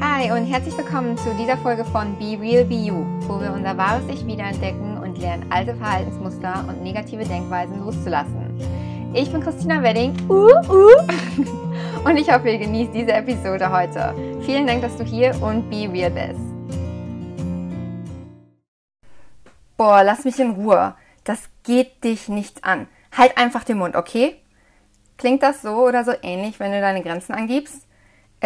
Hi und herzlich willkommen zu dieser Folge von Be Real Be You, wo wir unser wahres Ich wiederentdecken und lernen, alte Verhaltensmuster und negative Denkweisen loszulassen. Ich bin Christina Wedding uh, uh, und ich hoffe, ihr genießt diese Episode heute. Vielen Dank, dass du hier und Be Real bist. Boah, lass mich in Ruhe. Das geht dich nicht an. Halt einfach den Mund, okay? Klingt das so oder so ähnlich, wenn du deine Grenzen angibst?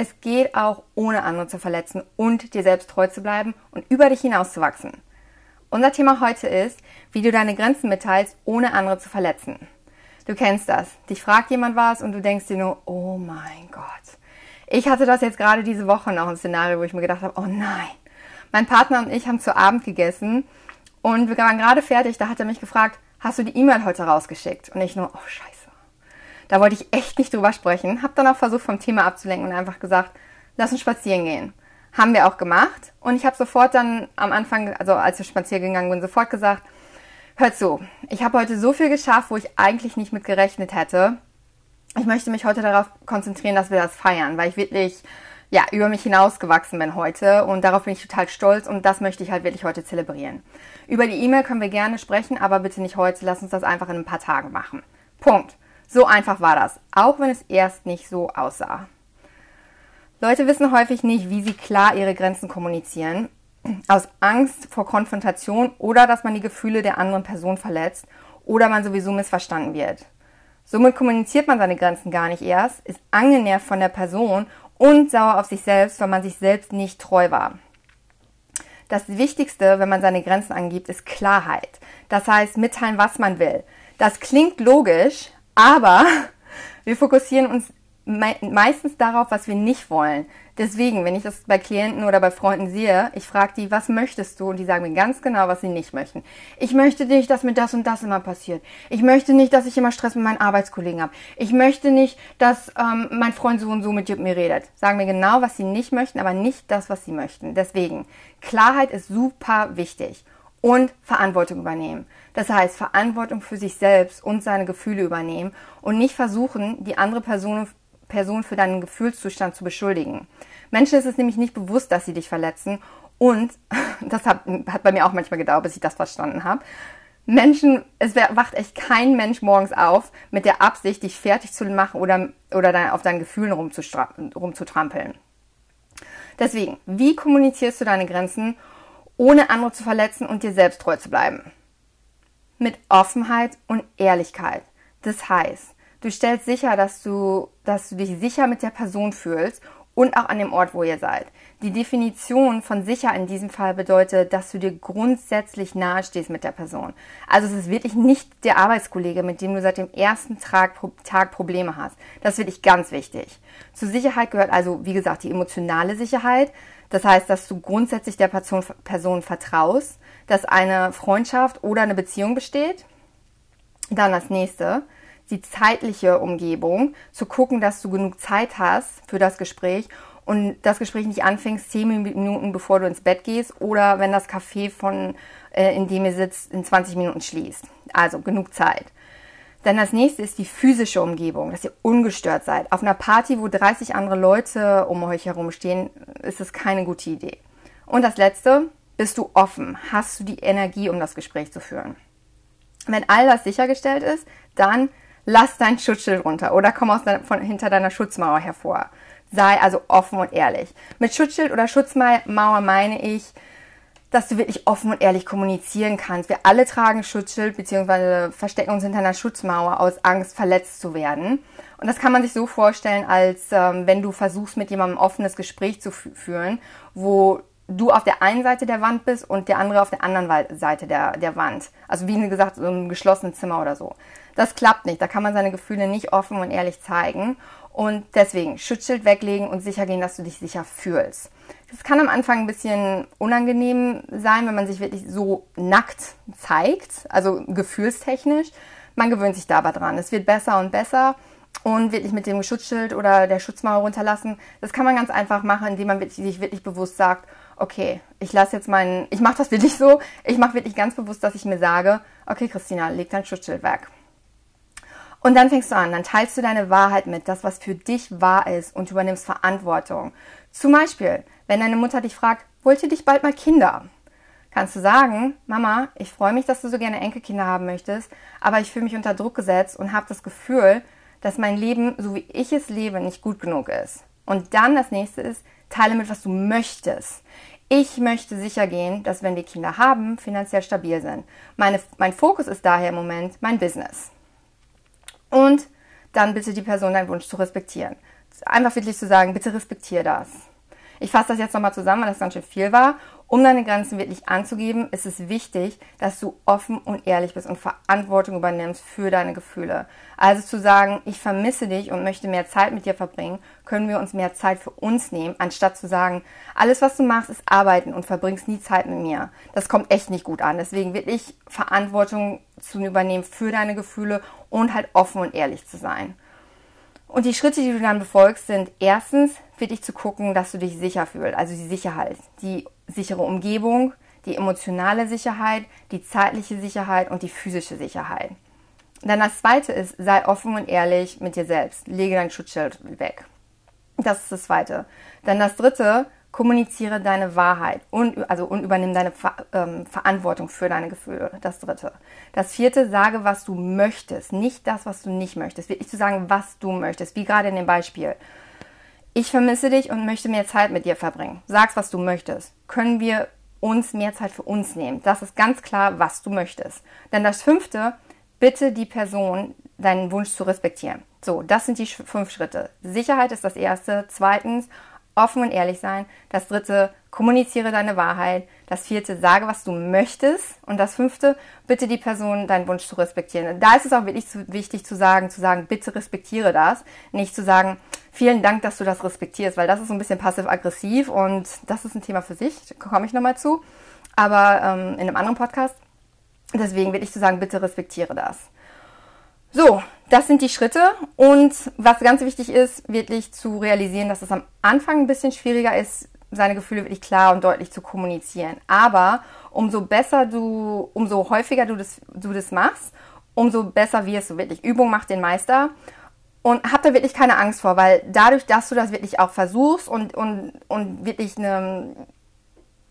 Es geht auch ohne andere zu verletzen und dir selbst treu zu bleiben und über dich hinauszuwachsen. Unser Thema heute ist, wie du deine Grenzen mitteilst, ohne andere zu verletzen. Du kennst das. Dich fragt jemand was und du denkst dir nur, oh mein Gott. Ich hatte das jetzt gerade diese Woche noch ein Szenario, wo ich mir gedacht habe, oh nein. Mein Partner und ich haben zu Abend gegessen und wir waren gerade fertig. Da hat er mich gefragt, hast du die E-Mail heute rausgeschickt? Und ich nur, oh scheiße. Da wollte ich echt nicht drüber sprechen. Hab dann auch versucht, vom Thema abzulenken und einfach gesagt, lass uns spazieren gehen. Haben wir auch gemacht. Und ich habe sofort dann am Anfang, also als wir spazieren gegangen sind, sofort gesagt, hört zu, ich habe heute so viel geschafft, wo ich eigentlich nicht mit gerechnet hätte. Ich möchte mich heute darauf konzentrieren, dass wir das feiern, weil ich wirklich ja, über mich hinausgewachsen bin heute und darauf bin ich total stolz und das möchte ich halt wirklich heute zelebrieren. Über die E-Mail können wir gerne sprechen, aber bitte nicht heute, lass uns das einfach in ein paar Tagen machen. Punkt. So einfach war das, auch wenn es erst nicht so aussah. Leute wissen häufig nicht, wie sie klar ihre Grenzen kommunizieren, aus Angst vor Konfrontation oder dass man die Gefühle der anderen Person verletzt oder man sowieso missverstanden wird. Somit kommuniziert man seine Grenzen gar nicht erst, ist angenervt von der Person und sauer auf sich selbst, weil man sich selbst nicht treu war. Das Wichtigste, wenn man seine Grenzen angibt, ist Klarheit. Das heißt, mitteilen, was man will. Das klingt logisch, aber wir fokussieren uns meistens darauf, was wir nicht wollen. Deswegen, wenn ich das bei Klienten oder bei Freunden sehe, ich frage die, was möchtest du? Und die sagen mir ganz genau, was sie nicht möchten. Ich möchte nicht, dass mir das und das immer passiert. Ich möchte nicht, dass ich immer Stress mit meinen Arbeitskollegen habe. Ich möchte nicht, dass ähm, mein Freund so und so mit mir redet. Sagen mir genau, was sie nicht möchten, aber nicht das, was sie möchten. Deswegen, Klarheit ist super wichtig und Verantwortung übernehmen. Das heißt, Verantwortung für sich selbst und seine Gefühle übernehmen und nicht versuchen, die andere Person, Person für deinen Gefühlszustand zu beschuldigen. Menschen ist es nämlich nicht bewusst, dass sie dich verletzen und das hat, hat bei mir auch manchmal gedauert, bis ich das verstanden habe. Menschen, es wacht echt kein Mensch morgens auf mit der Absicht, dich fertig zu machen oder, oder dein, auf deinen Gefühlen rumzutrampeln. Deswegen, wie kommunizierst du deine Grenzen ohne andere zu verletzen und dir selbst treu zu bleiben. Mit Offenheit und Ehrlichkeit. Das heißt, du stellst sicher, dass du, dass du dich sicher mit der Person fühlst und auch an dem Ort, wo ihr seid. Die Definition von sicher in diesem Fall bedeutet, dass du dir grundsätzlich nahe stehst mit der Person. Also es ist wirklich nicht der Arbeitskollege, mit dem du seit dem ersten Tag, Tag Probleme hast. Das ist wirklich ganz wichtig. Zur Sicherheit gehört also, wie gesagt, die emotionale Sicherheit. Das heißt, dass du grundsätzlich der Person, Person vertraust, dass eine Freundschaft oder eine Beziehung besteht. Dann das nächste, die zeitliche Umgebung, zu gucken, dass du genug Zeit hast für das Gespräch und das Gespräch nicht anfängst zehn Minuten bevor du ins Bett gehst oder wenn das Café von äh, in dem ihr sitzt in 20 Minuten schließt. Also genug Zeit. Dann das nächste ist die physische Umgebung, dass ihr ungestört seid. Auf einer Party, wo 30 andere Leute um euch herum stehen, ist es keine gute Idee. Und das letzte, bist du offen? Hast du die Energie, um das Gespräch zu führen? Wenn all das sichergestellt ist, dann lass dein Schutzschild runter oder komm aus deiner, von, hinter deiner Schutzmauer hervor. Sei also offen und ehrlich. Mit Schutzschild oder Schutzmauer meine ich, dass du wirklich offen und ehrlich kommunizieren kannst. Wir alle tragen Schutzschild bzw. verstecken uns hinter einer Schutzmauer aus Angst, verletzt zu werden. Und das kann man sich so vorstellen, als ähm, wenn du versuchst, mit jemandem ein offenes Gespräch zu führen, wo du auf der einen Seite der Wand bist und der andere auf der anderen Seite der, der Wand. Also wie gesagt, so ein geschlossenes Zimmer oder so. Das klappt nicht. Da kann man seine Gefühle nicht offen und ehrlich zeigen. Und deswegen Schutzschild weglegen und sicher gehen, dass du dich sicher fühlst. Das kann am Anfang ein bisschen unangenehm sein, wenn man sich wirklich so nackt zeigt, also gefühlstechnisch. Man gewöhnt sich da aber dran. Es wird besser und besser und wirklich mit dem Schutzschild oder der Schutzmauer runterlassen. Das kann man ganz einfach machen, indem man wirklich, sich wirklich bewusst sagt, okay, ich lasse jetzt meinen, ich mache das wirklich so, ich mache wirklich ganz bewusst, dass ich mir sage, okay, Christina, leg dein Schutzschild weg. Und dann fängst du an, dann teilst du deine Wahrheit mit, das, was für dich wahr ist und übernimmst Verantwortung. Zum Beispiel, wenn deine Mutter dich fragt, wollt ihr dich bald mal Kinder? Kannst du sagen, Mama, ich freue mich, dass du so gerne Enkelkinder haben möchtest, aber ich fühle mich unter Druck gesetzt und habe das Gefühl, dass mein Leben, so wie ich es lebe, nicht gut genug ist. Und dann das nächste ist, teile mit, was du möchtest. Ich möchte sicher gehen, dass wenn wir Kinder haben, finanziell stabil sind. Meine, mein Fokus ist daher im Moment mein Business. Und dann bitte die Person deinen Wunsch zu respektieren. Einfach wirklich zu sagen, bitte respektiere das. Ich fasse das jetzt nochmal zusammen, weil das ganz schön viel war. Um deine Grenzen wirklich anzugeben, ist es wichtig, dass du offen und ehrlich bist und Verantwortung übernimmst für deine Gefühle. Also zu sagen, ich vermisse dich und möchte mehr Zeit mit dir verbringen, können wir uns mehr Zeit für uns nehmen, anstatt zu sagen, alles was du machst ist arbeiten und verbringst nie Zeit mit mir. Das kommt echt nicht gut an. Deswegen wirklich Verantwortung zu übernehmen für deine Gefühle und halt offen und ehrlich zu sein. Und die Schritte, die du dann befolgst, sind erstens wirklich zu gucken, dass du dich sicher fühlst, also die Sicherheit, die sichere Umgebung, die emotionale Sicherheit, die zeitliche Sicherheit und die physische Sicherheit. dann das zweite ist, sei offen und ehrlich mit dir selbst. Lege dein Schutzschild weg. Das ist das zweite. Dann das dritte, kommuniziere deine Wahrheit und, also, und übernimm deine Ver ähm, Verantwortung für deine Gefühle. Das dritte. Das vierte, sage, was du möchtest, nicht das, was du nicht möchtest. Wirklich zu sagen, was du möchtest, wie gerade in dem Beispiel. Ich vermisse dich und möchte mehr Zeit mit dir verbringen. Sag's, was du möchtest. Können wir uns mehr Zeit für uns nehmen? Das ist ganz klar, was du möchtest. Dann das fünfte, bitte die Person, deinen Wunsch zu respektieren. So, das sind die fünf Schritte. Sicherheit ist das erste. Zweitens, offen und ehrlich sein. Das dritte, kommuniziere deine Wahrheit. Das vierte, sage, was du möchtest. Und das fünfte, bitte die Person, deinen Wunsch zu respektieren. Da ist es auch wirklich wichtig zu sagen, zu sagen, bitte respektiere das. Nicht zu sagen, vielen Dank, dass du das respektierst, weil das ist so ein bisschen passiv-aggressiv und das ist ein Thema für sich. Da komme ich nochmal zu. Aber ähm, in einem anderen Podcast. Deswegen will ich zu sagen, bitte respektiere das. So, das sind die Schritte und was ganz wichtig ist, wirklich zu realisieren, dass es am Anfang ein bisschen schwieriger ist, seine Gefühle wirklich klar und deutlich zu kommunizieren. Aber umso besser du, umso häufiger du das, du das machst, umso besser wirst du wirklich. Übung macht den Meister. Und hab da wirklich keine Angst vor, weil dadurch, dass du das wirklich auch versuchst und, und, und wirklich eine,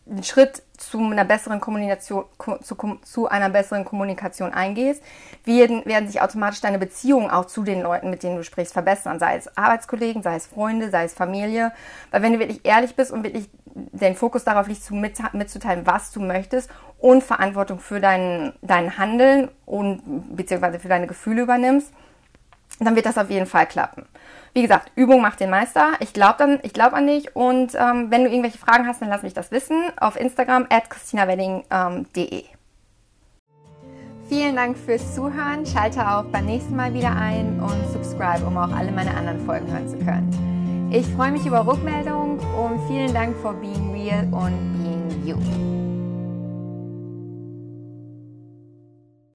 einen Schritt zu einer besseren Kommunikation, zu, zu einer besseren Kommunikation eingehst, werden, werden sich automatisch deine Beziehungen auch zu den Leuten, mit denen du sprichst, verbessern. Sei es Arbeitskollegen, sei es Freunde, sei es Familie. Weil wenn du wirklich ehrlich bist und wirklich den Fokus darauf liegt, mitzuteilen, was du möchtest und Verantwortung für dein, dein Handeln und beziehungsweise für deine Gefühle übernimmst, dann wird das auf jeden Fall klappen. Wie gesagt, Übung macht den Meister. Ich glaube glaub an dich und ähm, wenn du irgendwelche Fragen hast, dann lass mich das wissen auf Instagram at christinawedding.de. Vielen Dank fürs Zuhören. Schalte auch beim nächsten Mal wieder ein und subscribe, um auch alle meine anderen Folgen hören zu können. Ich freue mich über Rückmeldung und vielen Dank for being real und being you.